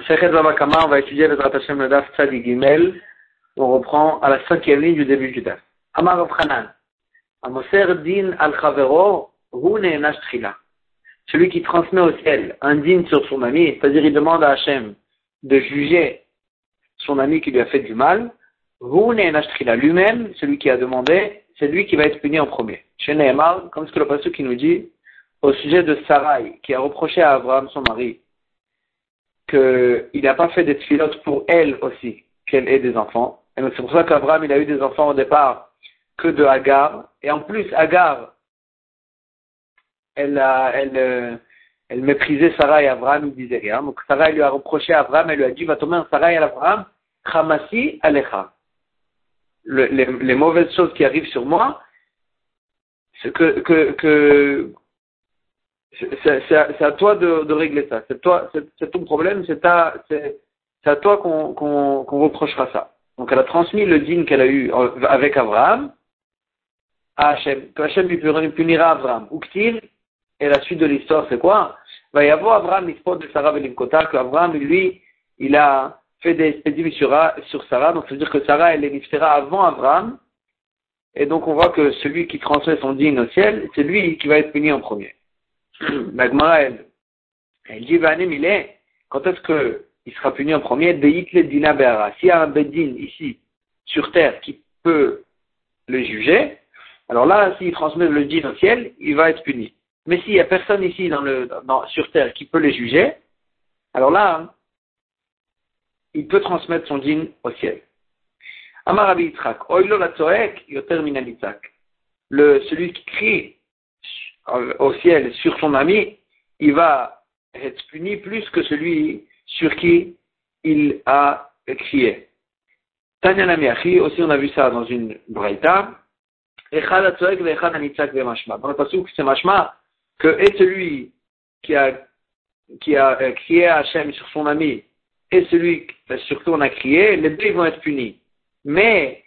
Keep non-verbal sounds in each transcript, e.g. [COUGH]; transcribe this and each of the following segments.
Zavakama, on va étudier le Hashem le Daf Tzadi Gimel. On reprend à la cinquième ligne du début du Daf. Amar Avchanan. Amoser din al chavero, hu ne'enash tchila. Celui qui transmet au ciel un din sur son ami, c'est-à-dire il demande à Hachem de juger son ami qui lui a fait du mal, hu ne'enash tchila. Lui-même, celui qui a demandé, c'est lui qui va être puni en premier. Chez comme ce que le pasteur qui nous dit, au sujet de Sarai, qui a reproché à Abraham, son mari, qu'il n'a pas fait des filotes pour elle aussi, qu'elle ait des enfants. C'est pour ça qu'Abraham, il a eu des enfants au départ que de Hagar. Et en plus, Hagar, elle, elle, euh, elle méprisait Sarah et Abraham, il disait rien. Donc Sarah lui a reproché à Abraham, elle lui a dit, va tomber un Sarah et Abraham, Khamasi Alecha. les, les, mauvaises choses qui arrivent sur moi, que, que, que, c'est à toi de, de, régler ça. C'est toi, c'est ton problème, c'est à, à toi qu'on qu'on qu'on reprochera ça. Donc elle a transmis le dîme qu'elle a eu avec Abraham à Hachem. Que Hachem lui punira Abraham. Uktil, et la suite de l'histoire, c'est quoi? Va y avoir Abraham l'histoire de Sarah Belimkota, que Abraham, lui, il a fait des expéditions sur, sur Sarah. Donc ça veut dire que Sarah, elle est avant Abraham. Et donc on voit que celui qui transmet son dîme au ciel, c'est lui qui va être puni en premier. [CLEARS THROAT] La elle, dit, quand est-ce qu'il sera puni en premier? Dina S'il y a un Bedin ici, sur terre, qui peut le juger, alors là, s'il transmet le din au ciel, il va être puni. Mais s'il n'y a personne ici sur terre qui peut le juger, alors là, il peut transmettre son din au ciel. Amar Oilo la yoter Le, celui qui crie au ciel sur son ami, il va être puni plus que celui sur qui il a crié. Tanya Namiachi, aussi on a vu ça dans une braïta. Echad Atzoek ve'echad Anitzak ve'mashma. Dans le passage, c'est mashma que est celui qui a, qui a euh, crié à Hachem sur son ami et celui sur qui on a crié, les deux vont être punis. Mais,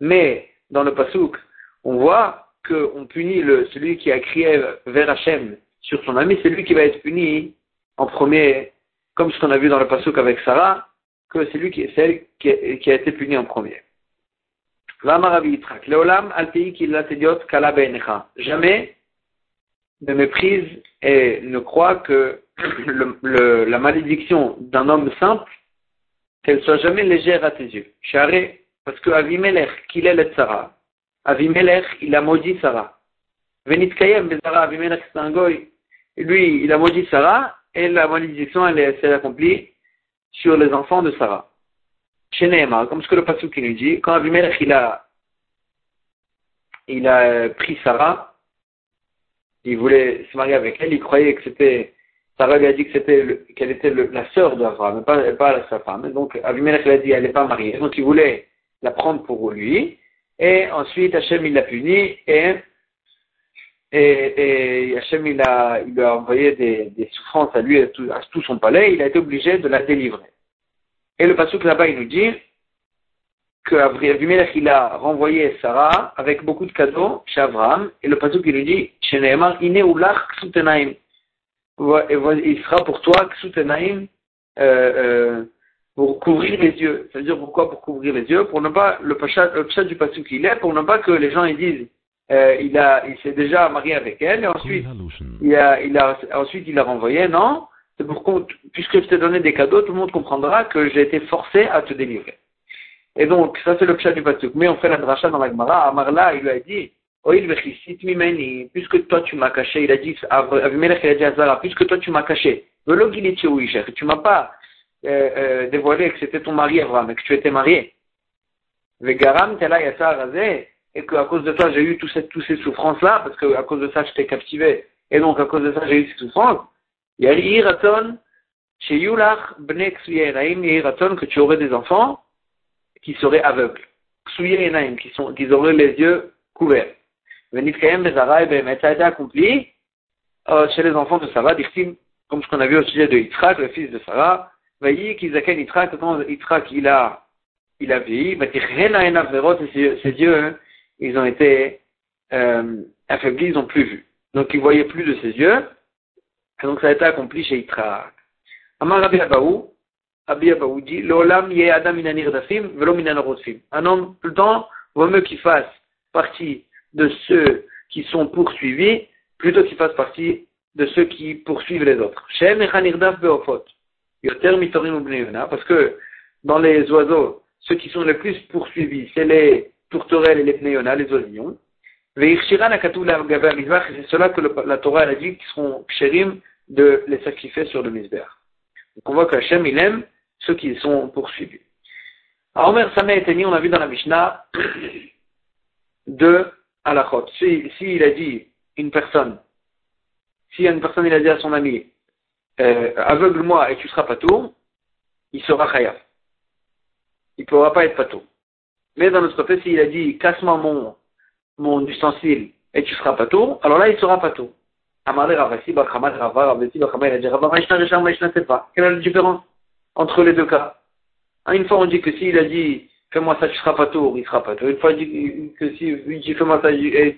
Mais, dans le pasouk, on voit qu'on punit celui qui a crié vers Hachem sur son ami, c'est lui qui va être puni en premier, comme ce qu'on a vu dans le pasouk avec Sarah, que c'est lui qui, celle qui, a été puni en premier. Jamais ne méprise et ne croit que la malédiction d'un homme simple, qu'elle soit jamais légère à tes yeux. Parce que Avimelech, qu'il est le Sarah, Avimelech, il a maudit Sarah. Venitkayem, Bezara, Avimelech, c'est un goy. Lui, il a maudit Sarah, et la malédiction, elle s'est accomplie sur les enfants de Sarah. Chez Nehemar, comme ce que le Passou qui nous dit, quand Avimelech, il a, il a pris Sarah, il voulait se marier avec elle, il croyait que c'était, Sarah lui a dit que c'était, qu'elle était la sœur d'Abraham, pas, pas sa femme. Donc, Avimelech lui a dit, elle n'est pas mariée. Donc, il voulait la prendre pour lui. Et ensuite, Hachem, il l'a puni et, et, et Hachem, il, a, il a envoyé des, des souffrances à lui, à tout, à tout, son palais. Il a été obligé de la délivrer. Et le pasuk là-bas, il nous dit que Avimelech, il a renvoyé Sarah avec beaucoup de cadeaux chez Abraham. Et le pasuk, il lui dit. Il sera pour toi ksutenaim, euh, euh, pour couvrir les yeux. Ça veut dire pourquoi pour couvrir les yeux? Pour ne pas, le pachat, le du passou qu'il est, pour ne pas que les gens ils disent, euh, il a, il s'est déjà marié avec elle, et ensuite, il a, il a, ensuite il a renvoyé, non, c'est pour puisque je t'ai donné des cadeaux, tout le monde comprendra que j'ai été forcé à te délivrer. Et donc, ça c'est le pshat du pasuk. Mais on fait la dracha dans la Gemara. Amarla, il lui a dit, puisque toi tu m'as caché, il a dit, Avimelech il a dit puisque toi tu m'as caché, tu m'as pas euh, euh, dévoilé que c'était ton mari Abraham et que tu étais marié. et que à cause de toi j'ai eu toutes ces, ces souffrances-là, parce que à cause de ça j'étais captivé, et donc à cause de ça j'ai eu ces souffrances, il y a iraton chez Yulach bnek iraton que tu aurais des enfants qui seraient aveugles, qui, sont, qui auraient les yeux couverts. Venitkayem bezara et ça a été accompli euh, chez les enfants de Sarah, comme ce qu'on a vu au sujet de Yitzhak, le fils de Sarah, Yitzhak il a, il a vieilli, ses yeux, hein, ils ont été euh, affaiblis, ils n'ont plus vu. Donc il voyait plus de ses yeux, Et donc ça a été accompli chez Yitzhak. Amar Rabbi Abaou, Rabbi Abaou dit, L'olam yé adam minanir dafim, velo minanarosfim. Un homme, tout le temps, vaut mieux qu'il fasse partie de ceux qui sont poursuivis, plutôt qu'il fasse partie de ceux qui poursuivent les autres. Shem echanirdaf beofot. Yoter mitorim parce que dans les oiseaux, ceux qui sont les plus poursuivis, c'est les tourterelles et les pneona, les oisillons. C'est cela que la Torah a dit qu'ils seront kshérim de les sacrifier sur le misber. Donc on voit que Hachem, il aime ceux qui sont poursuivis. Alors, Omer Sameh on a vu dans la Mishnah de halachot. Si, si il a dit une personne, si une personne il a dit à son ami, euh, aveugle-moi et tu seras pas il sera khayaf. Il ne pourra pas être pato. Mais dans notre côté, s'il a dit casse-moi mon, mon ustensile et tu seras pato, alors là il sera pato. Amarle Ravasi, Bakhamat Rava, Ravasi, Bakhamat, il a dit Rava, Maïshna, Richard, Maïshna, c'est pas. Quelle est la différence entre les deux cas? Hein, Une fois on dit que s'il a dit fais-moi ça, tu seras pato, il sera pato. Une fois que si il dit fais-moi ça et,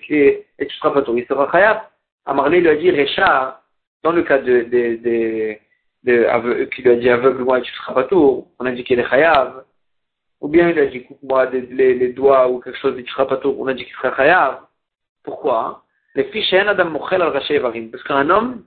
tu seras pato, il sera khayab. Amarle lui a dit Richard, dans le cas de, de, de, qui lui a dit aveugle-moi et tu seras pato, on a dit qu'il est khayab. Ou bien il a dit coupe-moi les, les, doigts ou quelque chose, il sera pato, on a dit qu'il sera khayab. Pourquoi hein? Les fiches Adam Mochel al Parce qu'un homme,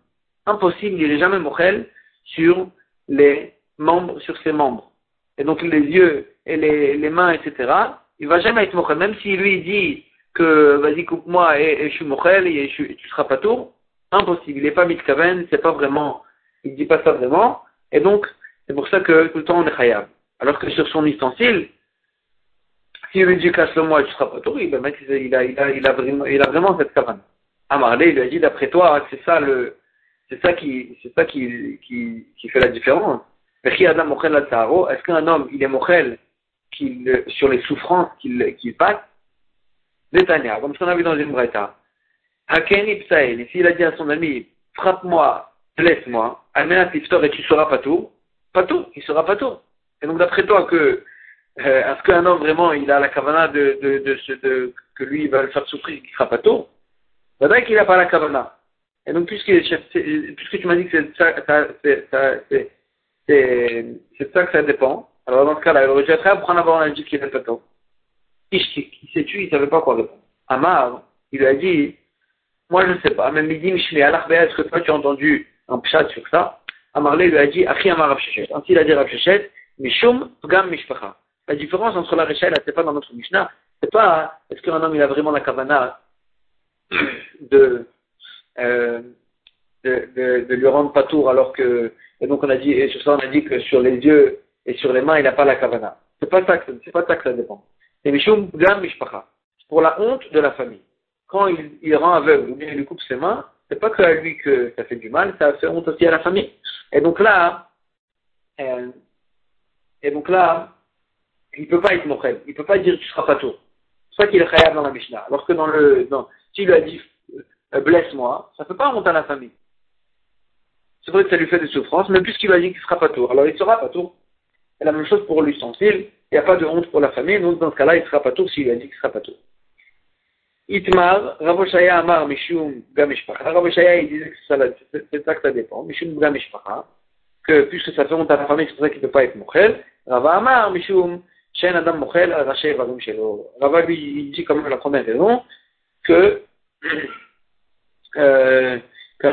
impossible, il n'est jamais Mochel sur les membres, sur ses membres. Et donc les yeux et les, les mains, etc. Il va jamais être Mochel. Même si lui dit que vas-y coupe-moi et, je suis Mochel et, tu seras pas tour, impossible. Il n'est pas Mitkaven, c'est pas vraiment, il dit pas ça vraiment. Et donc, c'est pour ça que tout le temps on est Khayab. Alors que sur son ustensile, si lui dit casse-le-moi tu seras pas tour, le mec il a, il a, il a, vraiment, il a vraiment cette cabane. Amarlé, il lui a dit, d'après toi, c'est ça qui, fait la différence. Est-ce qu'un homme, il est mochel sur les souffrances qu'il qu'il passe? Netanya, comme ce qu'on a vu dans une breta. Psaïl, s'il a dit à son ami, frappe-moi, blesse-moi, Amena Tiftor et tu seras pas tout, pas tout, il sera pas tout. Et donc d'après toi euh, est-ce qu'un homme vraiment, il a la kavana de, que lui, il va le faire souffrir, qu'il sera pas tout? Vrai qu'il n'a pas la kavana. Et donc, puisque, puisque tu m'as dit que c'est ça, ça que ça dépend, alors dans ce cas-là, il aurait dû être prêt prendre a dit qu'il est pato. Ish, qui s'est tué, il savait pas quoi répondre. Amar, il lui a dit, moi je ne sais pas, Midi Mishmi Alach est-ce que toi tu as entendu un pshat sur ça? Amarle lui a dit, Achi Amar. Ainsi il a dit Rabshechet, Mishum Pgam Mishpacha. La différence entre la Réchelle, c'est pas dans notre Mishnah, c'est pas, est-ce qu'un homme il a vraiment la kavana de, euh, de, de, de, lui rendre pas tour alors que, et donc on a dit, et sur ça on a dit que sur les yeux et sur les mains il n'a pas la kavana. C'est pas ça que, c'est pas ça que ça dépend. C'est Mishum Gam Mishpacha. Pour la honte de la famille. Quand il, rend aveugle ou bien il lui coupe ses mains, c'est pas que à lui que ça fait du mal, ça fait honte aussi à la famille. Et donc là, euh, et donc là, il peut pas être mochel, il peut pas dire tu seras pas tour. C'est ça qu'il est khayab dans la Mishnah. Alors que dans le, dans, s'il lui a dit euh, blesse-moi, ça peut pas remonter à la famille. C'est vrai que ça lui fait des souffrances, mais puisqu'il a dit qu'il sera pas tour, alors il ne sera pas tour. C'est la même chose pour l'ustensile, il n'y a pas de honte pour la famille, donc dans ce cas-là, il ne sera pas tour s'il lui a dit qu'il ne sera pas tour. Itmar, Ravoshaya Amar Mishum il disait que c'est ça que ça dépend. Que puisque ça fait à famille, c'est pour ça qu'il ne peut pas être Mochel. Rava Amar Mishum il dit comme la première raison, qu'un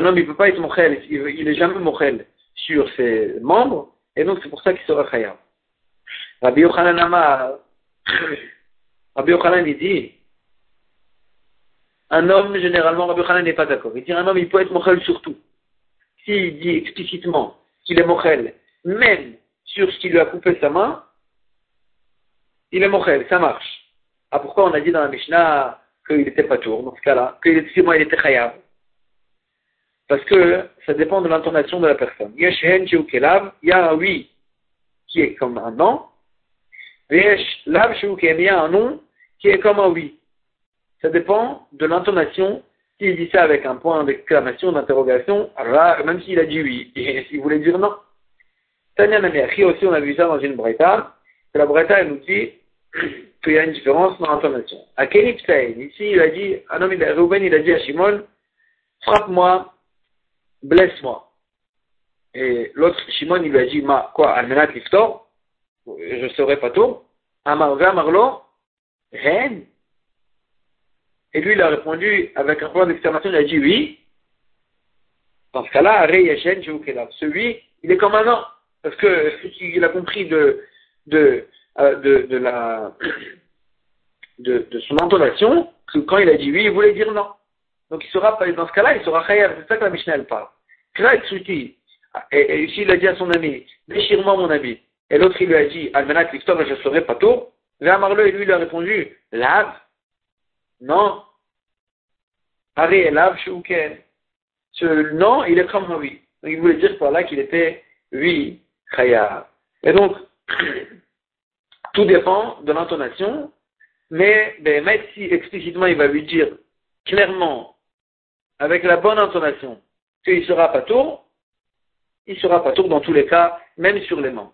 homme il peut pas être mochel, il, est jamais mochel sur ses membres, et donc c'est pour ça qu'il sera. Rabbi Yochanan Amar, Rabbi Yochanan un homme généralement Rabbi Yochanan n'est pas d'accord. Il dit un homme il peut être mochel sur tout. S'il dit explicitement qu'il est mochel, même sur ce qui lui a coupé sa main, il est mochel, ça marche. Ah pourquoi on a dit dans la Mishnah qu'il n'était pas tour, dans ce cas-là, qu'il était, il était khayab? Parce que ça dépend de l'intonation de la personne. Yesh kelav, il y a un oui qui est comme un non, yesh lav qui est bien un non qui est comme un oui. Ça dépend de l'intonation. S'il dit ça avec un point d'exclamation, d'interrogation, même s'il a dit oui, [LAUGHS] et s'il voulait dire non. Tanya Namiachi aussi, on a vu ça dans une breta, la breta, elle nous dit, [CLEARS THROAT] qu'il y a une différence dans l'intonation. À Kenipsaïn, ici, il a dit, un homme, il a, Reuben, il a dit à Shimon, frappe-moi, blesse-moi. Et l'autre, Shimon, il lui a dit, ma, quoi, Almenat Liftor, je serai pas tôt. Amar Marlo, Ren. Et lui, il a répondu avec un point d'exclamation, il a dit oui. Dans ce cas-là, Aré Yashen, Ce oui, il est comme un an. Parce que il a compris de, de, euh, de, la, [CLEARS THROAT] de, son intonation, que quand il a dit oui, il voulait dire non. Donc il sera, dans ce cas-là, il sera khayar. C'est ça que la Mishnah elle parle. Et, et ici, il a dit à son ami, déchire-moi mon ami. Et l'autre, il lui a dit, Almanat Victor, je serai pas tôt. Et lui, il a répondu, lave. Non. Shouken. Ce non, il est comme oui. Donc, il voulait dire par là qu'il était oui. Et donc, [CLEARS THROAT] tout dépend de l'intonation, mais ben, même si explicitement il va lui dire clairement, avec la bonne intonation, qu'il sera pas tour, il sera pas tour dans tous les cas, même sur les mains.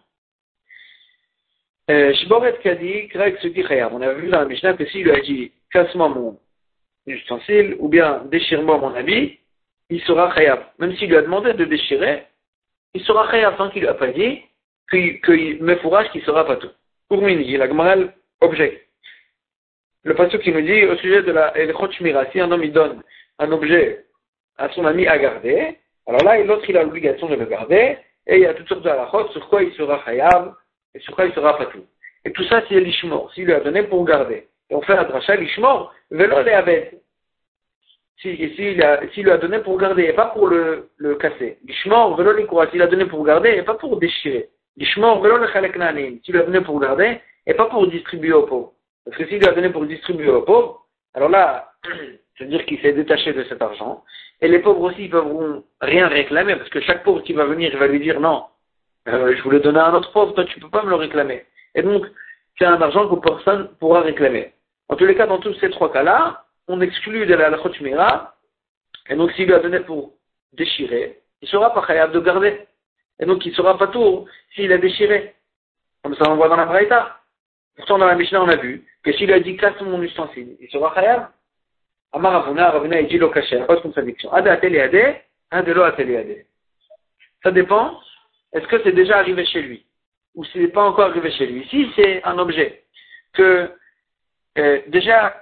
Euh, Shboret Kadi, Greg dit On a vu dans la Mishnah que s'il lui a dit casse-moi mon ustensile ou bien déchire-moi mon habit, il sera khayab. Même s'il lui a demandé de déchirer, il sera khayab tant qu'il lui a pas dit qu'il me fourrage qu'il sera pas tout. Pour Mini, la Gmaral objecte. Le passage qui nous dit au sujet de la Shmira, si un homme il donne un objet à son ami à garder, alors là, l'autre il a l'obligation de le garder, et il y a toutes sortes de halachot sur quoi il sera khayab, et sur quoi il sera pas tout. Et tout ça, c'est l'ishmor, s'il lui a donné pour garder. Et on fait la dracha, l'ishmor, velo le avec. S'il si, lui a donné pour garder, et pas pour le, le casser. L'ishmor, velo les s'il a donné pour garder, et pas pour déchirer. L'ishmor, velo le chalek s'il lui a donné pour garder, et pas pour distribuer aux pauvres. Parce que s'il a donné pour distribuer aux pauvres, alors là, [CLEARS THROAT] c'est-à-dire qu'il s'est détaché de cet argent, et les pauvres aussi, ils peuvent rien réclamer, parce que chaque pauvre qui va venir, il va lui dire non, euh, je voulais donner à un autre pauvre, toi tu peux pas me le réclamer. Et donc, c'est un argent que personne pourra réclamer. En tous les cas, dans tous ces trois cas-là, on exclut de la mira, et donc s'il lui a donné pour déchirer, il sera pas capable de garder. Et donc il sera pas tour s'il a déchiré. Comme ça on voit dans la Braïta. Pourtant dans la Mishnah on a vu que s'il a dit casse mon ustensile, il sera khayab. Amar Ravuna, Ravuna il dit lo kacher, pas de contradiction. Ade ateliade, ade lo ateliade. Ça dépend est-ce que c'est déjà arrivé chez lui? Ou ce n'est pas encore arrivé chez lui? Si c'est un objet que euh, déjà,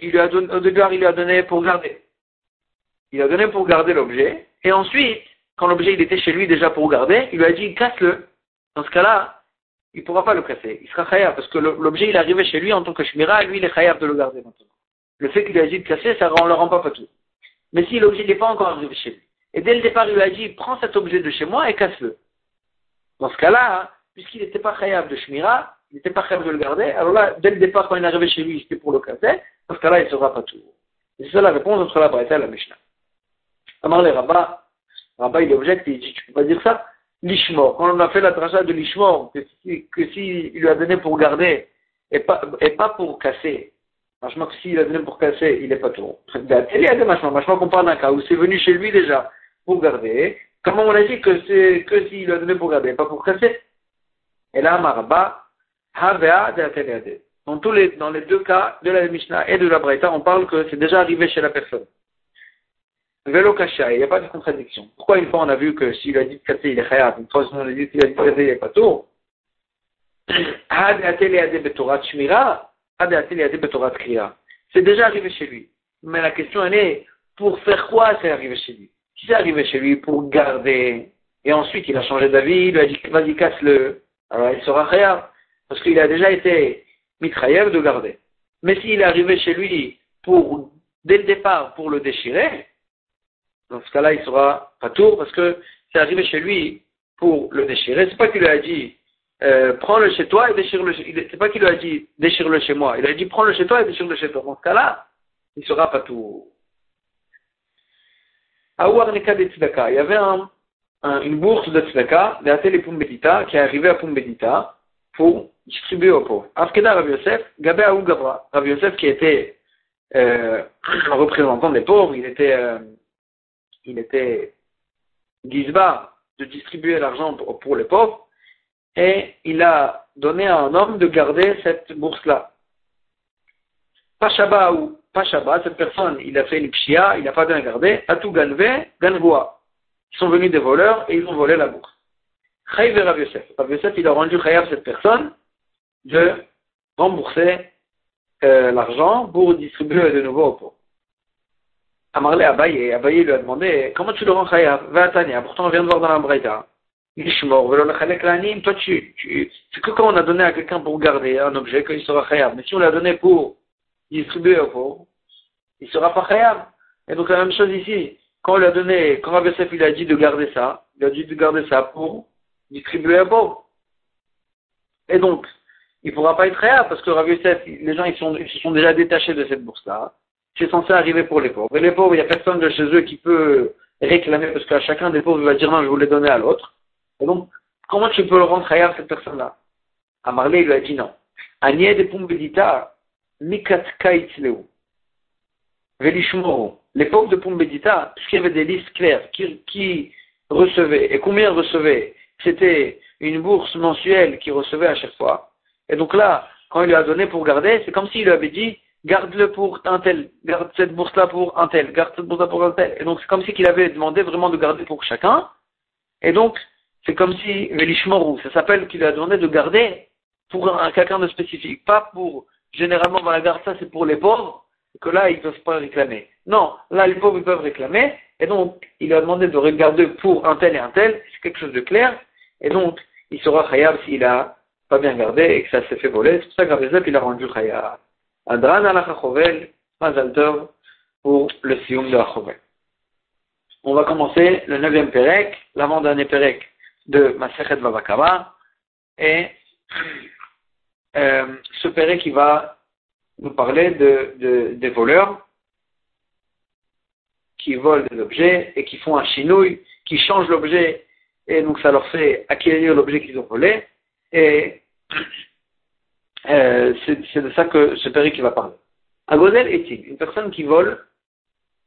lui au départ, il lui a donné pour garder. Il a donné pour garder l'objet, et ensuite, quand l'objet il était chez lui déjà pour garder, il lui a dit casse-le. Dans ce cas-là, il ne pourra pas le casser. Il sera khayab, parce que l'objet il est arrivé chez lui en tant que shmira, lui il est khayab de le garder maintenant. Le fait qu'il a dit de casser, ça ne le rend pas tout. Mais si l'objet n'est pas encore arrivé chez lui, et dès le départ il lui a dit prends cet objet de chez moi et casse-le. Dans ce cas-là, puisqu'il n'était pas khayab de Shmira, il n'était pas khayab de le garder, alors là, dès le départ, quand il est arrivé chez lui, c'était pour le casser, dans ce cas-là, il ne sera pas tout. c'est ça la réponse entre la Braïta et la Mishnah. Alors les Rabat, Rabat, il objecte, il dit, tu peux pas dire ça. L'Ishmor, quand on a fait la trajet de l'Ishmor, que si, lui a donné pour garder, et pas, et pas pour casser, Franchement, que s'il a donné pour casser, il n'est pas tout. Il y a des machins. Franchement, qu'on parle d'un cas où c'est venu chez lui déjà pour garder, Comment on a dit que c'est que s'il a donné pour garder, pas pour casser Et là, Maraba, Dans tous les, dans les deux cas de la Mishnah et de la Braïta, on parle que c'est déjà arrivé chez la personne. Vélo caché, il n'y a pas de contradiction. Pourquoi une fois on a vu que s'il a dit casser, il est khayat, une fois on a dit qu'il a dit casser, il n'est pas tout [CLEARS THROAT] c'est déjà arrivé chez lui. Mais la question est, pour faire quoi c'est arrivé chez lui? Si c'est arrivé chez lui pour garder, et ensuite il a changé d'avis, il lui a dit vas-y casse-le, alors il sera rien, parce qu'il a déjà été mitrailleur de garder. Mais s'il est arrivé chez lui pour, dès le départ, pour le déchirer, dans ce cas-là il sera pas tout, parce que c'est arrivé chez lui pour le déchirer. C'est pas qu'il lui a dit euh, prends-le chez toi et déchire-le. C'est pas qu'il lui a dit déchire-le chez moi. Il a dit prends-le chez toi et déchire-le chez toi. Dans ce cas-là, il sera pas tout. Il y avait un, une bourse de tzedaka, de Pumbedita, qui est arrivée à Pumbedita pour distribuer aux pauvres. Afkeda Rav Yosef, Gabé Aou Gavra. Rav Yosef qui était euh, un représentant des pauvres, il était, euh, de distribuer l'argent pour, les pauvres, et il a donné à un homme de garder cette bourse-là. Pachaba ou pas Shabbat, cette personne, il a fait une pshia, il n'a pas bien gardé, a tout ganvé, ganvoa. Ils sont venus des voleurs et ils ont volé la bourse. Chayiv et Rav Yosef. Rav Yosef, il a rendu Chayav cette personne de rembourser euh, l'argent pour distribuer de nouveau aux pauvres. Amarle Abaye, Abaye lui a demandé, comment tu le rends Chayav Va pourtant on vient de voir dans la Braïta. Toi, tu, tu, c'est que quand on a donné à quelqu'un pour garder un objet, qu'il sera Chayav. Mais si on l'a donné pour distribuer aux pauvres, il ne sera pas Chayav. Et donc la même chose ici. Quand on lui a donné, quand Yosef il a dit de garder ça, il a dit de garder ça pour distribuer aux pauvres. Et donc, il ne pourra pas être réel parce que Rav Yosef, les gens ils, sont, ils se sont déjà détachés de cette bourse-là. C'est censé arriver pour les pauvres. Et les pauvres, il n'y a personne de chez eux qui peut réclamer parce qu'à chacun des pauvres, il va dire non, je vous donner à l'autre. Et donc, comment tu peux le rendre réel cette personne-là? Amarlé, il lui a dit non. Agnès de Pumbedita, Mikat. Velishmoro. Les pauvres de Pumbedita, puisqu'il y avait des listes claires qui, qui recevaient, et combien recevaient, c'était une bourse mensuelle qu'il recevait à chaque fois. Et donc là, quand il lui a donné pour garder, c'est comme s'il lui avait dit, garde-le pour un tel, garde cette bourse-là pour un tel, garde cette bourse-là pour un tel. Et donc c'est comme si qu'il avait demandé vraiment de garder pour chacun. Et donc, c'est comme si, Velishmorou, ça s'appelle qu'il a demandé de garder pour quelqu'un de spécifique, pas pour, généralement dans la garde ça c'est pour les pauvres, que là ils ne peuvent pas réclamer. Non, là les pauvres ils peuvent réclamer, et donc il a demandé de regarder pour un tel et un tel, c'est quelque chose de clair, et donc il sera khayab s'il a pas bien gardé et que ça s'est fait voler. C'est pour ça Rabbi il a rendu khayab. Adran al Mazal Tov pour le Sioum de Achovel. On va commencer le neuvième Pérec, l'avant-dernier Pérec de Masechet Babakaba, et euh, ce Pérec qui va nous parler de, des voleurs qui volent des objets et qui font un chinouille, qui changent l'objet et donc ça leur fait acquérir l'objet qu'ils ont volé, et euh, c'est de ça que ce qui va parler. Agozel est-il une personne qui vole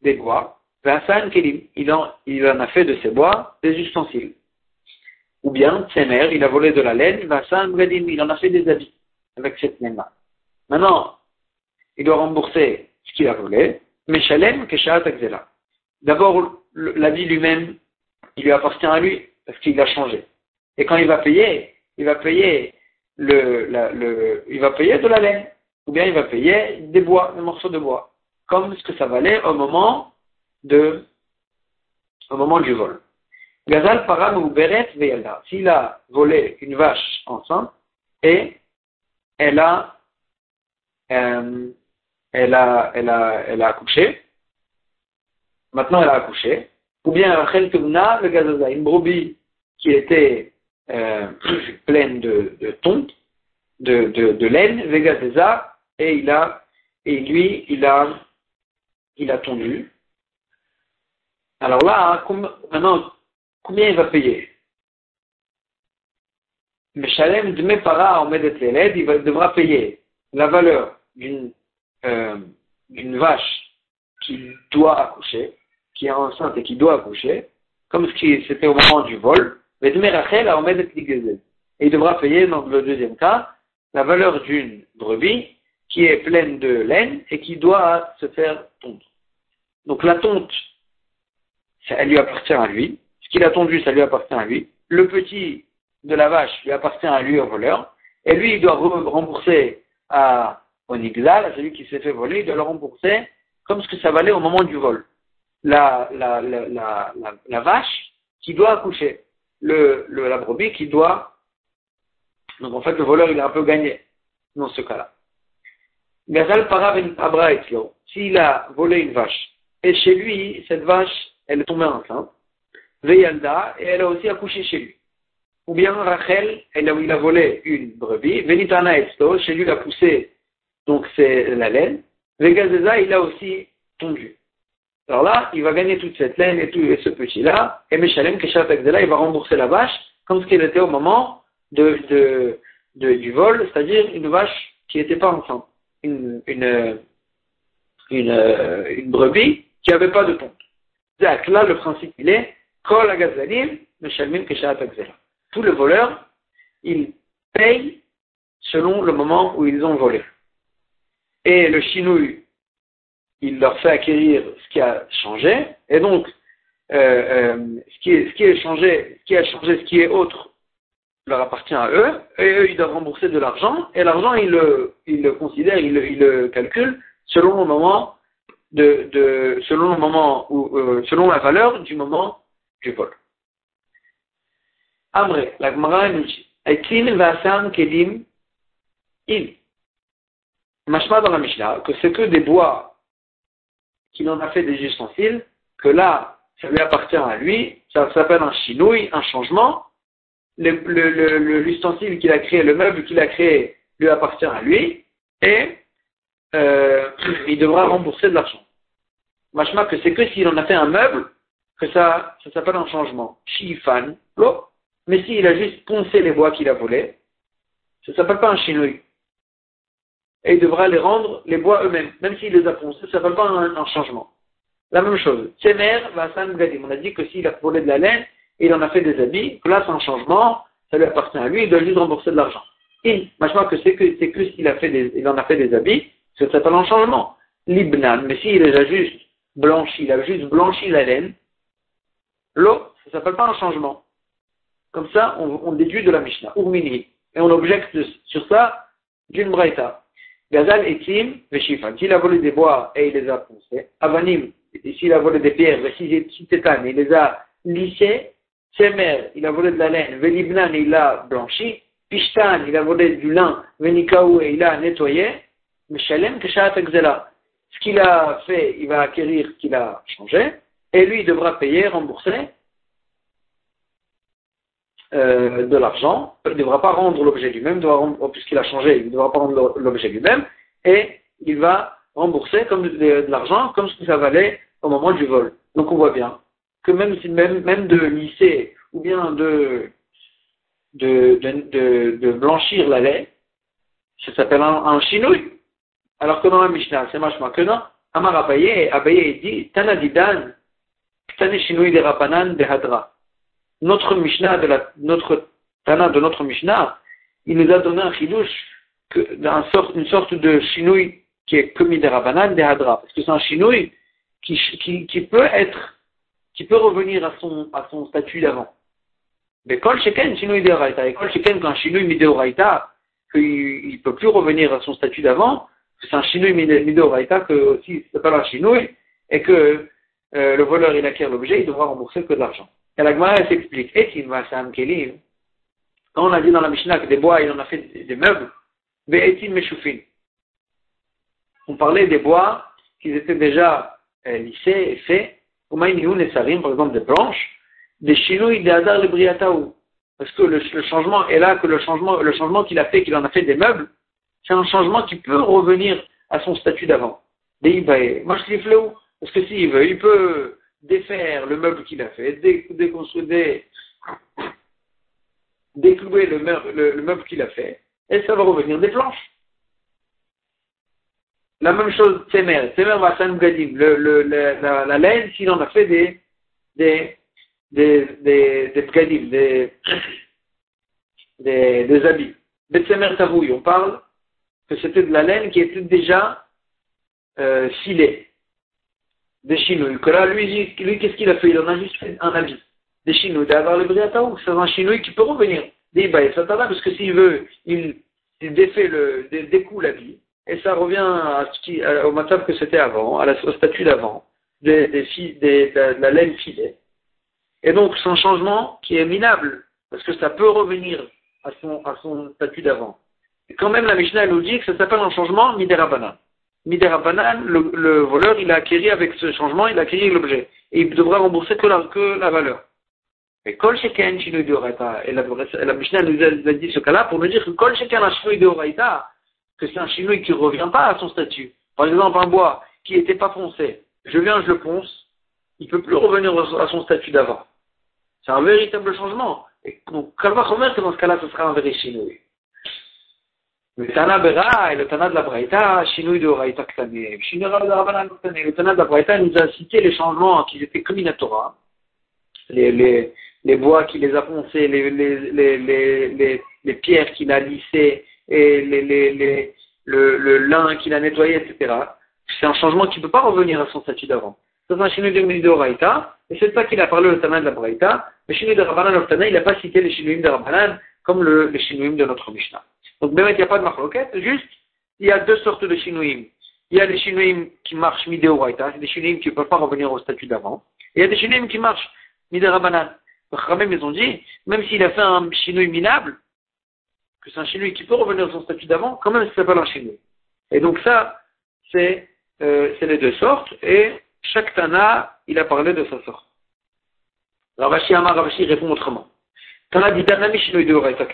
des bois, il en, il en a fait de ces bois des ustensiles. Ou bien, Tsemer, il a volé de la laine, il en a fait des habits avec cette laine-là. Maintenant, il doit rembourser ce qu'il a volé, mais Shalem, Keshaat D'abord, l'habit lui-même, il lui appartient à lui parce qu'il a changé. Et quand il va payer, il va payer le, le, il va payer de la laine, ou bien il va payer des bois, des morceaux de bois, comme ce que ça valait au moment de, au moment du vol. Gazal param ou beret S'il a volé une vache enceinte et elle a, euh, elle a, elle a, elle a accouché. Maintenant, elle a accouché ou bien Rachel Tumna, le gazaza, une brebis qui était euh, [CLEARS THROAT] pleine de, de de, de, de laine, et il a, et lui, il a, il a tondu. Alors là, maintenant, combien il va payer? Meshalem de para en il devra payer la valeur d'une euh, vache qui doit accoucher, qui est enceinte et qui doit accoucher, comme qui c'était au moment du vol, et il devra payer, dans le deuxième cas, la valeur d'une brebis qui est pleine de laine et qui doit se faire tondre. Donc la tonte, elle lui appartient à lui. Ce qu'il a tondu, ça lui appartient à lui. Le petit de la vache lui appartient à lui, au voleur. Et lui, il doit rembourser à, au à celui qui s'est fait voler, il doit le rembourser comme ce que ça valait au moment du vol la, la vache qui doit accoucher, le, la brebis qui doit. Donc en fait, le voleur, il a un peu gagné dans ce cas-là. Gazal S'il a volé une vache, et chez lui, cette vache, elle est tombée enceinte, Veyalda, et elle a aussi accouché chez lui. Ou bien Rachel, elle il a volé une brebis, Venitana Esto, chez lui, il a poussé, donc c'est la laine, Vegazeza, il a aussi tondu. Alors là, il va gagner toute cette laine et tout ce petit-là, et Meshalem Keshat Akzela, il va rembourser la vache comme ce qu'elle était au moment du vol, c'est-à-dire une vache qui n'était pas enceinte, une, une, une brebis qui n'avait pas de ponte. Donc là, le principe, il est, Kol Agazalim, Meshalem Keshat les voleurs, ils payent selon le moment où ils ont volé. Et le chinouille il leur fait acquérir ce qui a changé, et donc euh, ce, qui est, ce qui est changé, ce qui a changé, ce qui est autre, leur appartient à eux, et eux, ils doivent rembourser de l'argent, et l'argent, ils le, considèrent, ils le, calculent selon le moment de, selon le moment ou euh, selon la valeur du moment du vol. Amré, la Gemara nous dit, Aitlin Vasan Kelim Il. Machma dans la Mishnah, que c'est que des bois qu'il en a fait des ustensiles, que là, ça lui appartient à lui, ça s'appelle un chinouille, un changement. L'ustensile le, qu'il a créé, le meuble qu'il a créé, lui appartient à lui, et euh, il devra rembourser de l'argent. Machma que c'est que s'il en a fait un meuble, que ça, ça s'appelle un changement. Shifan, l'eau. Mais s'il a juste poncé les bois qu'il a volés, ça s'appelle pas un chinouille. Et il devra les rendre, les bois eux-mêmes. Même s'il les a poncés, ça ne s'appelle pas un, changement. La même chose. Tsemer, Gadim. On a dit que s'il a volé de la laine, il en a fait des habits, là c'est un changement, ça lui appartient à lui, il doit juste rembourser de l'argent. Et, machma que c'est que, c'est que s'il a fait il en a fait des habits, ça s'appelle un changement. Libnan. Mais s'il les a juste blanchis, il a juste blanchi la laine, l'eau, ça s'appelle pas un changement. Comme ça, on, déduit de la Mishnah, Urmini. Et on objecte sur ça d'une braïta. Gazal etim veshifan. S'il a volé des bois et il les a poncés, avanim, s'il a volé des pierres, vesitetan, il les a lissés, semer, il a volé de la laine, velibnan, il a blanchi, pishtan, il a volé du lin, venikaou, et il a nettoyé, meshalem keshat exela. Ce qu'il a fait, il va acquérir qu'il a changé, et lui, il devra payer, rembourser, euh, de l'argent, il ne devra pas rendre l'objet lui-même, puisqu'il a changé, il ne devra pas rendre l'objet lui-même, et il va rembourser comme de, l'argent, comme ce que ça valait au moment du vol. Donc on voit bien que même, même, même de lisser ou bien de, de, de, blanchir la lait, ça s'appelle un, un, chinouille. Alors que dans la Mishnah, c'est machma que non. Amar Abaye, Abaye dit, Tanadidan, Tane chinouille de Rapanan de Hadra notre Mishnah, de la, notre Tana de notre Mishnah, il nous a donné un chidouche, une sorte de chinouille qui est commis des Rabanan, des Hadra. Parce que c'est un chinouille qui, peut être, qui peut revenir à son, statut d'avant. Mais quand Sheken, chinouille de Raïta, et quand Sheken, quand chinouille mideoraita, qu'il ne peut plus revenir à son statut d'avant, c'est un chinouille mideoraita que aussi, pas un chinouille, et que euh, le voleur, il acquiert l'objet, il devra rembourser que de l'argent. Et la Gemara s'explique. Et quand on a dit dans la Mishnah que des bois, il en a fait des meubles, on parlait des bois qui étaient déjà euh, lissés et faits, par exemple des planches, des chinouilles des hadar le briataou. Parce que le, changement est là, que le changement, le changement qu'il a fait, qu'il en a fait des meubles, c'est un changement qui peut revenir à son statut d'avant. Des Moi je Parce que s'il veut, il peut défaire le meuble qu'il a fait, déconstruire, déclouer le, le, meuble qu'il a fait, et ça va revenir des planches. La même chose, Tsemer. Tsemer va Gadim. La, la, laine, s'il en a fait des, des, des, des, des des, on parle que c'était de la laine qui était déjà euh, filée des chinouilles, que là, lui, lui qu'est-ce qu'il a fait? Il en a juste fait un habit. Des chinouilles, d'avoir le briataou, c'est un chinouille qui peut revenir. Des parce que s'il veut, il, il défait le, dé, découle l'habit, et ça revient à ce qui, au matin que c'était avant, à la, au statut d'avant, des, des, des, de, la laine filée. Et donc, c'est un changement qui est minable, parce que ça peut revenir à son, à son statut d'avant. Quand même, la Mishnah nous dit que ça s'appelle un changement midérabana. Miderabanan, le, le voleur, il a acquis avec ce changement, il a acquis l'objet. Et il devra rembourser que la, que la valeur. Et Kol Sheken Shinui Et la, la Mishnah nous a, dit ce cas-là pour nous dire que Kol Sheken Shinui Deoraita, que c'est un Shinui qui ne revient pas à son statut. Par exemple, un bois qui n'était pas foncé, je viens, je le ponce, il ne peut plus revenir à son statut d'avant. C'est un véritable changement. Et donc, Kalva Chomer, que dans ce cas-là, ce sera un vrai Shinui. Le Tana Bera et le Tana de la Braïta, Shinui de Oraïta Ktane. Shinui de Rabbanan Ktane. Le Tana de la Braïta nous a cité les changements qui étaient commis à Torah. Les, les, les bois qui les a poncés, les, les, les, les, pierres qu'il a lissées, et les, le, le lin qu'il a nettoyé, etc. C'est un changement qui ne peut pas revenir à son statut d'avant. C'est un Shinui de Oraïta. et c'est ça qu'il a parlé le Tana de la Braïta. Le Shinui de Rabbanan au Tana, il n'a pas cité les Shinuim de Rabbanan comme le, les de notre Mishnah. Donc, il n'y a pas de marloquette, juste, il y a deux sortes de Shinuim. Il y a des Shinuim qui marchent midéoraita, c'est des Shinuim qui ne peuvent pas revenir au statut d'avant. Et il y a des Shinuim qui marchent midérabanan. Les ils ont dit, même s'il a fait un Shinui minable, que c'est un Shinui qui peut revenir à son statut d'avant, quand même ça s'appelle un Shinui. Et donc ça, c'est euh, les deux sortes, et chaque Tana, il a parlé de sa sorte. Ravashi Amar Ravashi répond autrement. Tana dit Danami Shinui de Horaïta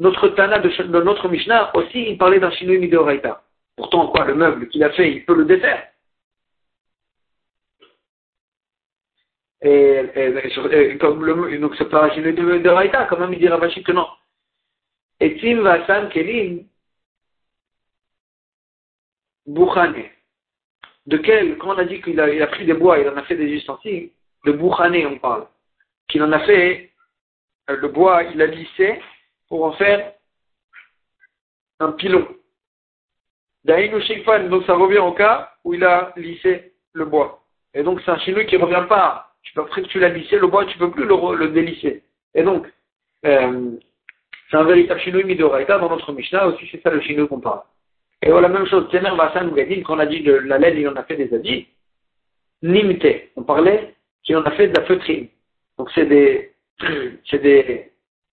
Notre Tana de, notre Mishnah aussi, il parlait d'un Shinui de Horaïta. Pourtant, quoi, le meuble qu'il a fait, il peut le défaire. Et, comme le, donc c'est pas un Shinui Horaïta, quand même il dit Ravashi que non. Et Tim Vasan Kelim, Boukhane. De quel, quand on a dit qu'il a, pris des bois, il en a fait des ustensiles, de Boukhane on parle. Qu'il en a fait, euh, le bois, il a lissé pour en faire un pilon. Shikfan, donc ça revient au cas où il a lissé le bois. Et donc c'est un chinois qui ne revient pas. Tu peux, après que tu l'as lissé, le bois, tu ne peux plus le, le délisser. Et donc, euh, c'est un véritable chinois midoraita dans notre Mishnah aussi, c'est ça le chinois qu'on parle. Et voilà, la même chose, Temer Vassan Ougadin, quand on a dit de la laine, il en a fait des habits. Nimte, on parlait qu'il en a fait de la feutrine. Donc c'est des, c'est des,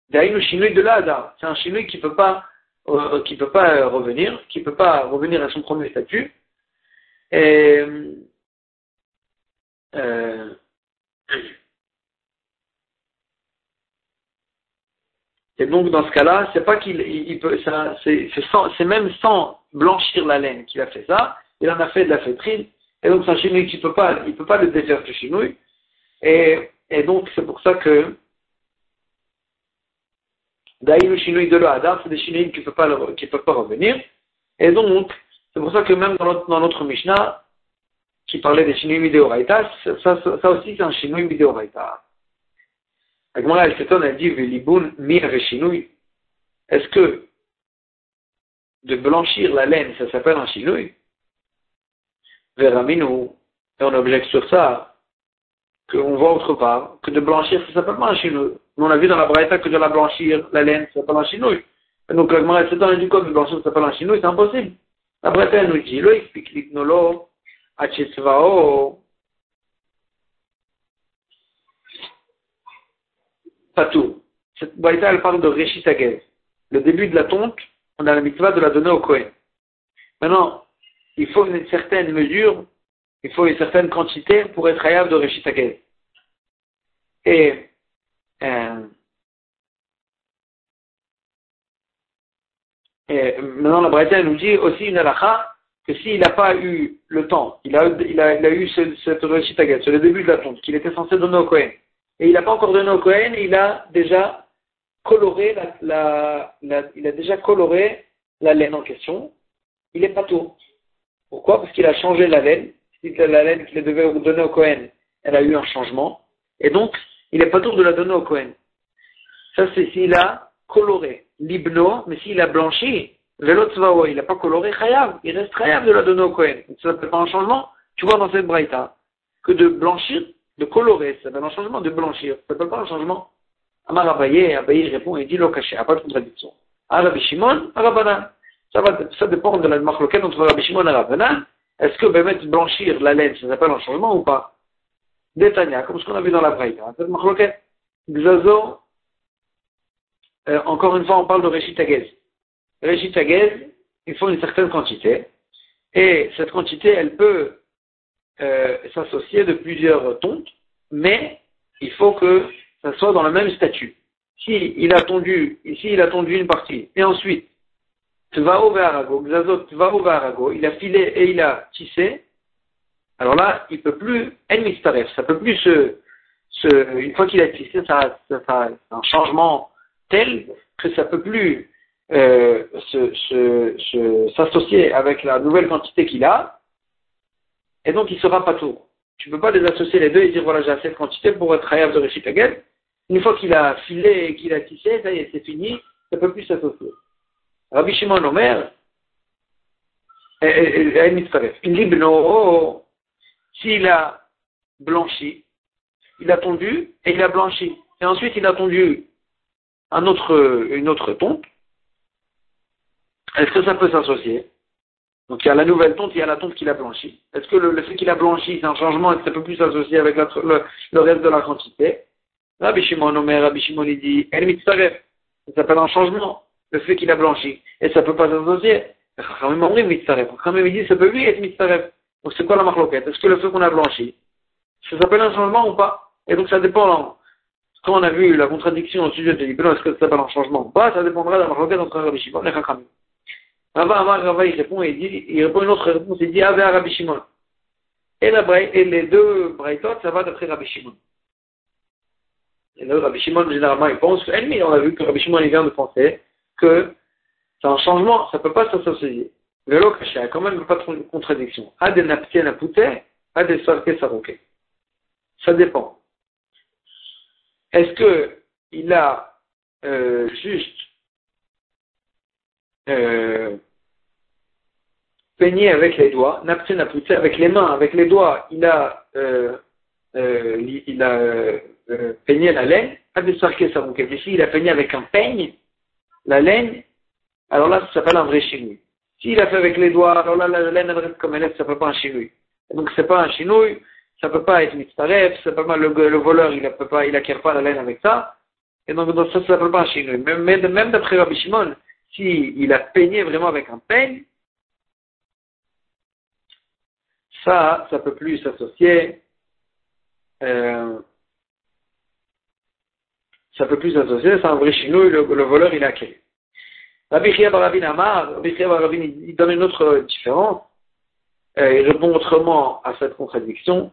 des chinois de l'Ada. C'est un chinois qui peut pas, euh, qui peut pas revenir, qui peut pas revenir à son premier statut. Et, euh, et donc dans ce cas-là, c'est pas qu'il il peut, c'est même sans blanchir la laine qu'il a fait ça. Il en a fait de la feutrine. Et donc, c'est un chinouille qui peut pas, il peut pas le défaire du chinouille. Et, et donc, c'est pour ça que, le chinouille de l'Adar, c'est des chinouilles qui ne peuvent pas, revenir. Et donc, c'est pour ça que même dans notre, Mishnah, qui parlait des chinouilles midéoraita, ça, aussi, c'est un chinouille midéoraita. Agmara, elle s'étonne, elle dit, Veliboun, mir Est-ce que de blanchir la laine, ça s'appelle un chinouille. Veraminu, et on objecte sur ça, qu'on voit autre part, que de blanchir, ça s'appelle pas un On a vu dans la Braïta que de la blanchir, la laine, ça s'appelle un chinouille. Donc, la Gemara, c'est dans du code de blanchir, ça s'appelle un chinouille, c'est impossible. La Braïta, nous dit, lo explique l'ipnolo, achetsvao, pas tout. Cette Braïta, elle parle de Réchitagez. Le début de la tonte, on a la mitzvah de la donner au Kohen. Maintenant, il faut une certaine mesure, il faut une certaine quantité pour être hayab de Reshit Et, euh, et maintenant, la Bretagne nous dit aussi une halakha que s'il n'a pas eu le temps, il a, il a, il a eu ce, cette Reshit c'est le début de la tonte, qu'il était censé donner au Kohen, et il n'a pas encore donné au Kohen, il a déjà coloré la, la, il a déjà coloré la laine en question, il est pas tout. Pourquoi? Parce qu'il a changé la laine. La laine qu'il devait donner au Cohen, elle a eu un changement. Et donc, il n'est pas tour de la donner au Cohen. Ça, c'est s'il a coloré l'ibno, mais s'il a blanchi, velotzvao, il n'a pas coloré chayav, il reste chayav de la donner au Cohen. Ça ne pas un changement. Tu vois dans cette braïta que de blanchir, de colorer, ça s'appelle un changement, de blanchir, ça ne pas un changement. Amar Abaye, Abaye répond et dit n'y a pas de contradiction. Ah, Rabbi Shimon, Rabbanan. Ça, va, ça dépend de la marque entre Rabbi Shimon et. Est-ce que mettre blanchir la laine, ça s'appelle un changement ou pas? Détania, comme ce qu'on a vu dans la Braïta. Xazo, euh, encore une fois, on parle de Réchit Agez. Réchit il faut une certaine quantité. Et cette quantité, elle peut euh, s'associer de plusieurs tontes, mais il faut que ça soit dans le même statut. Si il a tondu, ici il a tondu une partie, et ensuite, Tvao Ve'arago, Xazot Tvao Ve'arago, il a filé et il a tissé, alors là, il peut plus, En Mistaref, ça peut plus se, se une fois qu'il a tissé, ça, ça, ça un changement tel que ça peut plus euh, s'associer avec la nouvelle quantité qu'il a, et donc il sera pas tout. Tu peux pas les associer les deux et dire voilà j'ai assez de quantité pour être Hayav de Réchit Une fois qu'il a filé et qu'il a tissé, ça y est, c'est fini, ça peut plus s'associer. Rabbi Shimon Omer, il dit, s'il a blanchi, il a tondu et il a blanchi. Et ensuite, il a tondu une autre tonte. Est-ce que ça peut s'associer? Donc il y a la nouvelle tonte, il y a la tonte qu'il a blanchi. Est-ce que le, fait qu'il a blanchi, c'est un changement et que ça peut plus s'associer avec le, reste de la quantité? Rabbi Shimon Omer, Rabbi Shimon il dit, ça s'appelle un changement, le fait qu'il a blanchi. Et ça peut pas s'associer. Quand même, il dit, ça peut lui être mitzaref. C'est quoi la marloquette? Est-ce que le fait qu'on a blanchi, ça s'appelle un changement ou pas? Et donc ça dépend. Quand on a vu la contradiction au sujet de l'Ibn, est-ce que ça s'appelle un changement ou pas? Ça dépendra de la marloquette entre Rabbi Shimon et Chachamim. Rava, Rava, Rava, il répond et il dit, il répond une autre réponse, il dit Ave Rabbi Shimon. Et, les deux Braithot, ça va d'après Rabbi Shimon. Et là, Rabbi Shimon, généralement, il pense, mais on a vu que Rabbi Shimon, vient de penser que c'est un changement, ça ne peut pas s'associer. Vélo caché, il n'y a quand même pas de contradiction. A des naptiens à pouter, a des sarkes sarouke. Ça dépend. Est-ce que il a euh, juste euh, peigné avec les doigts, naptiens à pouter, avec les mains, avec les doigts, il a, euh, euh il a euh, peigné la laine, a des sarkes sarouke. Ici, il a peigné avec un peigne, la laine, alors là, ça s'appelle un vrai chinouille. S'il a fait avec les doigts, alors là, la laine, elle reste comme elle est, ça ne peut pas un chinouille. Donc, c'est pas un chinouille, ça peut pas être mitzaref, c'est pas le, le voleur, il ne peut pas, il pas la laine avec ça. Et donc, ça, ça s'appelle pas un chinouille. Même, même d'après Rabbi Shimon, s'il a peigné vraiment avec un peigne, ça, ça peut plus s'associer, euh, ça peut plus s'associer, c'est un vrai chinouille, le, le voleur, il a acquis. Rabbi Chia Baravin Amar, Rabbi Chia il donne une autre différence. Euh, il répond autrement à cette contradiction.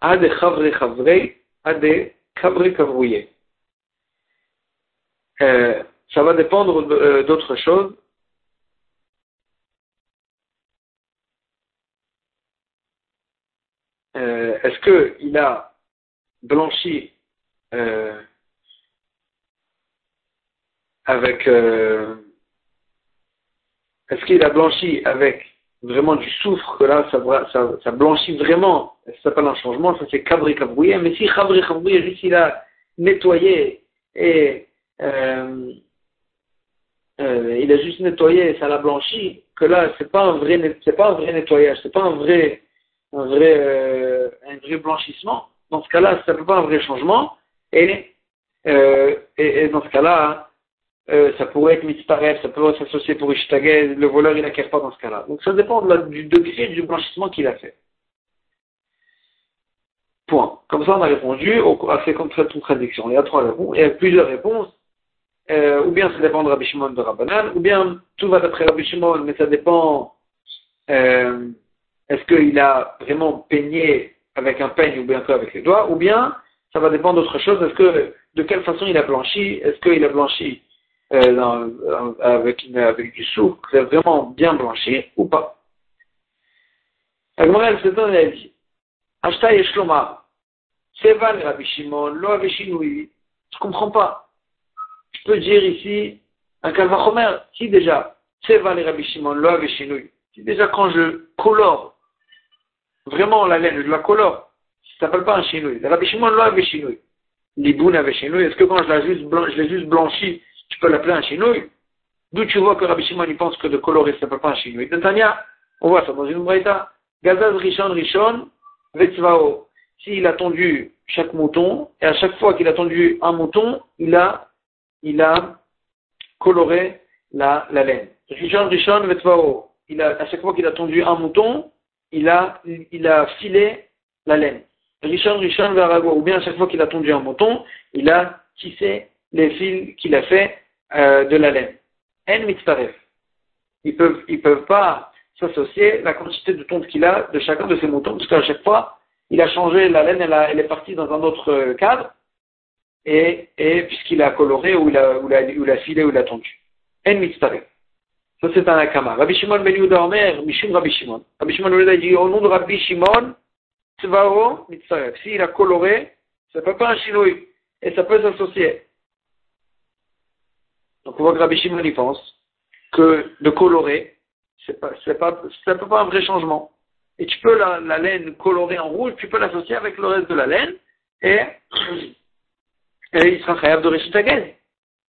A des chavre chavre, a des kabre kavrouillé. Euh, ça va dépendre euh, d'autres choses. Est-ce qu'il a blanchi avec est-ce qu'il a blanchi avec vraiment du soufre, que là, ça, blanchit vraiment, ça s'appelle un changement, ça c'est cabri cabrouillé, mais si cabri cabrouillé, juste il a nettoyé et euh, euh, il a juste nettoyé et ça l'a blanchi, que là, c'est pas pas un vrai nettoyage, c'est pas un vrai, un vrai, euh, un vrai blanchissement. Dans ce cas-là, ça peut pas un vrai changement. Et dans ce cas-là, euh, ça pourrait être mitzparef, ça pourrait s'associer pour Ishtagé, le voleur il n'acquiert pas dans ce cas-là. Donc ça dépend du degré du blanchissement qu'il a fait. Point. Comme ça on a répondu à ces contradictions. Il y a trois réponses, il y a plusieurs réponses. Euh, ou bien ça dépend de Rabbi Shimon de Rabbanan, ou bien tout va d'après Rabbi Shimon, mais ça dépend euh, est-ce qu'il a vraiment peigné avec un peigne ou bien avec les doigts, ou bien ça va dépendre d'autre chose, est-ce que de quelle façon il a blanchi, est-ce qu'il a blanchi euh, dans, avec, avec du souk, vraiment bien blanchi ou pas. Agmara, elle se donne, elle dit, Ashta Yeshloma, Seva le Rabbi Shimon, Lo Aveshinoui. Je comprends pas. Je peux dire ici, un Kalvachomer, si déjà, Seva le Rabbi Shimon, Lo Aveshinoui. Si déjà quand je colore vraiment la laine, je la colore, ça s'appelle pas un chinouille. Le Rabbi Shimon, Lo Aveshinoui. Liboun Aveshinoui, est-ce que quand je l'ai juste, blanchi, je l'ai juste blanchi, tu peux l'appeler un chinouille. D'où tu vois que Rabbi Shimon il pense que de colorer ça ne peut pas un chinouille. Tania, on voit ça dans une braïta. Gazaz Rishon Rishon Vetzvao. S'il a tendu chaque mouton, et à chaque fois qu'il a tendu un mouton, il a, il a coloré la, la laine. Rishon Rishon Vetzvao. Il a, à chaque fois qu'il a tendu un mouton, il a, il a filé la laine. Rishon Rishon Varago. Ou bien à chaque fois qu'il a tendu un mouton, il a tissé les fils qu'il a fait euh, de la laine. En mitzaref. Ils peuvent, ils peuvent pas s'associer la quantité de tonte qu'il a de chacun de ces moutons, parce qu'à chaque fois, il a changé la laine, elle, est partie dans un autre euh, cadre, et, puisqu'il a coloré, ou il a, ou il a, ou il a filé, ou il a tondu. En mitzaref. Ça, c'est un akama. Rabbi Shimon ben Yehuda Omer, Mishum Rabbi Shimon. Rabbi Shimon ben dit, au nom de Rabbi Shimon, Tzvao mitzaref. S'il a coloré, ça peut pas un chinouille, et ça peut s'associer. On voit que Rabbi y pense que de colorer, c'est pas, c'est pas, peut pas un vrai changement. Et tu peux la, laine colorée en rouge, tu peux l'associer avec le reste de la laine, et, et il sera khayab de Rishit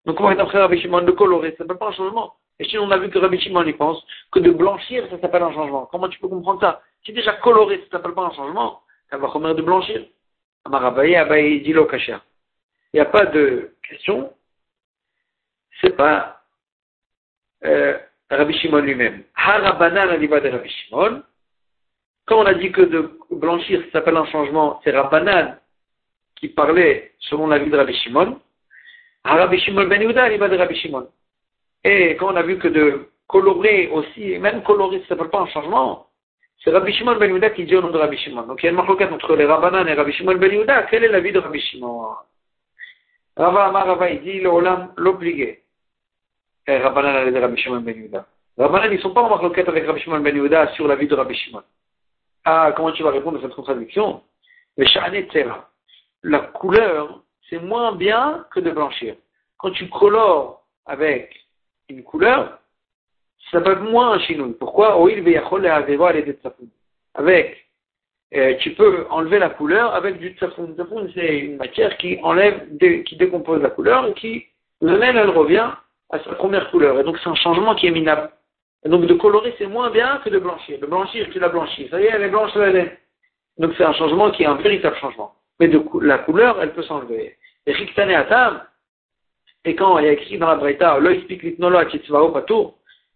Donc, comment est d'après Rabbi Shimon de colorer, ça s'appelle pas un changement. Et si on a vu que Rabbi Shimon y pense que de blanchir, ça s'appelle un changement. Comment tu peux comprendre ça? Si déjà coloré, ça s'appelle pas un changement, ça va remettre de blanchir. Amarabaye, Abaye, Il n'y a pas de question. C'est pas euh, Rabbi Shimon lui-même. Harabanan aliba de Rabbi Shimon. Quand on a dit que de blanchir, ça s'appelle un changement, c'est Rabbanan qui parlait selon la vie de Rabbi Shimon. Rabbi Shimon ben Yehuda de Rabbi Shimon. Et quand on a vu que de colorer aussi, même colorer, ça ne s'appelle pas un changement, c'est Rabbi Shimon ben Yehuda qui dit au nom de Rabbi Shimon. Donc il y a une marloquette entre les Rabbanan et Rabbi Shimon ben Yehuda. Quelle est la vie de Rabbi Shimon? Rava Amar Rava, il dit l'Olam. Rabbanan et Rabbi Shimon ben Yehuda. Rabbanan, ils ne sont pas en marloquette avec Rabbi Shimon ben Yehuda sur la vie de Rabbi Shimon. Ah, comment tu vas répondre à cette contradiction Mais La couleur, c'est moins bien que de blanchir. Quand tu colores avec une couleur, ça va moins un. Pourquoi Avec, tu peux enlever la couleur avec du tsafoun. Tsafoun, c'est une matière qui enlève, qui décompose la couleur et qui, laine, elle revient à sa première couleur. Et donc, c'est un changement qui est minable. Et donc, de colorer, c'est moins bien que de blanchir. De blanchir, tu l'as blanchi. Ça y est, elle est blanche, la laine. Donc, c'est un changement qui est un véritable changement. Mais la couleur, elle peut s'enlever. Et Riktane Atam, et quand il y a écrit dans la Braïta,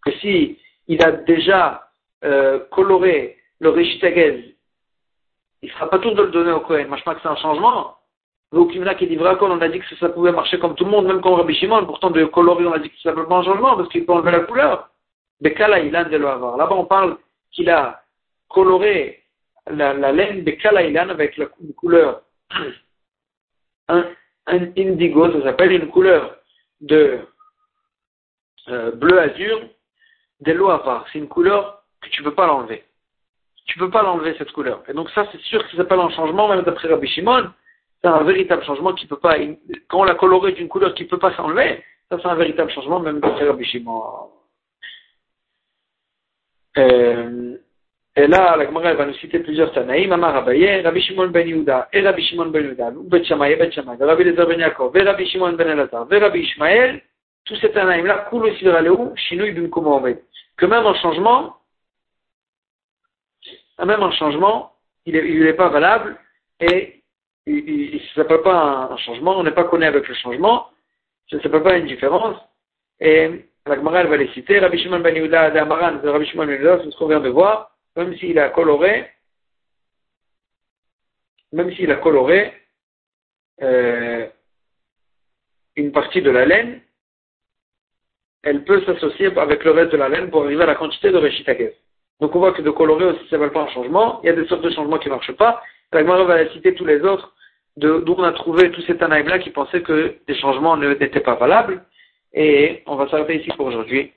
que si il a déjà euh, coloré le Rishitagez, il ne sera pas tout de le donner au Kohen. Moi, je pense que c'est un changement. Y qui dit on a dit que ça pouvait marcher comme tout le monde, même comme Rabbi Shimon. Pourtant, de colorer, on a dit que ne pas un changement parce qu'il peut enlever la couleur. Bekala, il a de l'avoir. Là-bas, on parle qu'il a coloré la, laine Bekala Ilan avec la couleur [CLEARS THROAT] un, indigo, ça s'appelle une couleur de euh, bleu azur lois à C'est une couleur que tu ne peux pas l'enlever. Tu ne peux pas l'enlever cette couleur. Et donc ça, c'est sûr que ça s'appelle un changement, même d'après Rabbi Shimon. C'est un véritable changement qui peut pas, quand on l'a coloré d'une couleur qui peut pas s'enlever, ça c'est un véritable changement, même Rabbi Shimon. Euh, et là, la Gemara va nous citer plusieurs Tanaïm, Amar Abaye, Rabbi Shimon ben Yehuda, et Rabbi Shimon ben Yehuda, ou Bet Shammai, et Bet Shammai, Rabbi Lezer ben Yaakov, et Rabbi Shimon ben Elazar, et Rabbi Ishmael, tous ces aussi de la Léou, Shinui bin Kumohamed. Que même changement, même changement, il pas valable, et il ne s'appelle pas un, changement, on n'est pas connu avec le changement, ça ne s'appelle pas une différence, et la Gemara va les citer, Rabbi Shimon ben Yehuda, Amaran, Rabbi Shimon ben Yehuda, c'est ce qu'on vient de voir, même s'il a coloré, même s'il a coloré euh, une partie de la laine, elle peut s'associer avec le reste de la laine pour arriver à la quantité de Reshitakev. Donc on voit que de colorer aussi, ça ne veut pas un changement. Il y a des sortes de changements qui ne marchent pas. La va citer tous les autres, d'où on a trouvé tous ces Tanaïm-là qui pensaient que des changements n'étaient pas valables. Et on va s'arrêter ici pour aujourd'hui.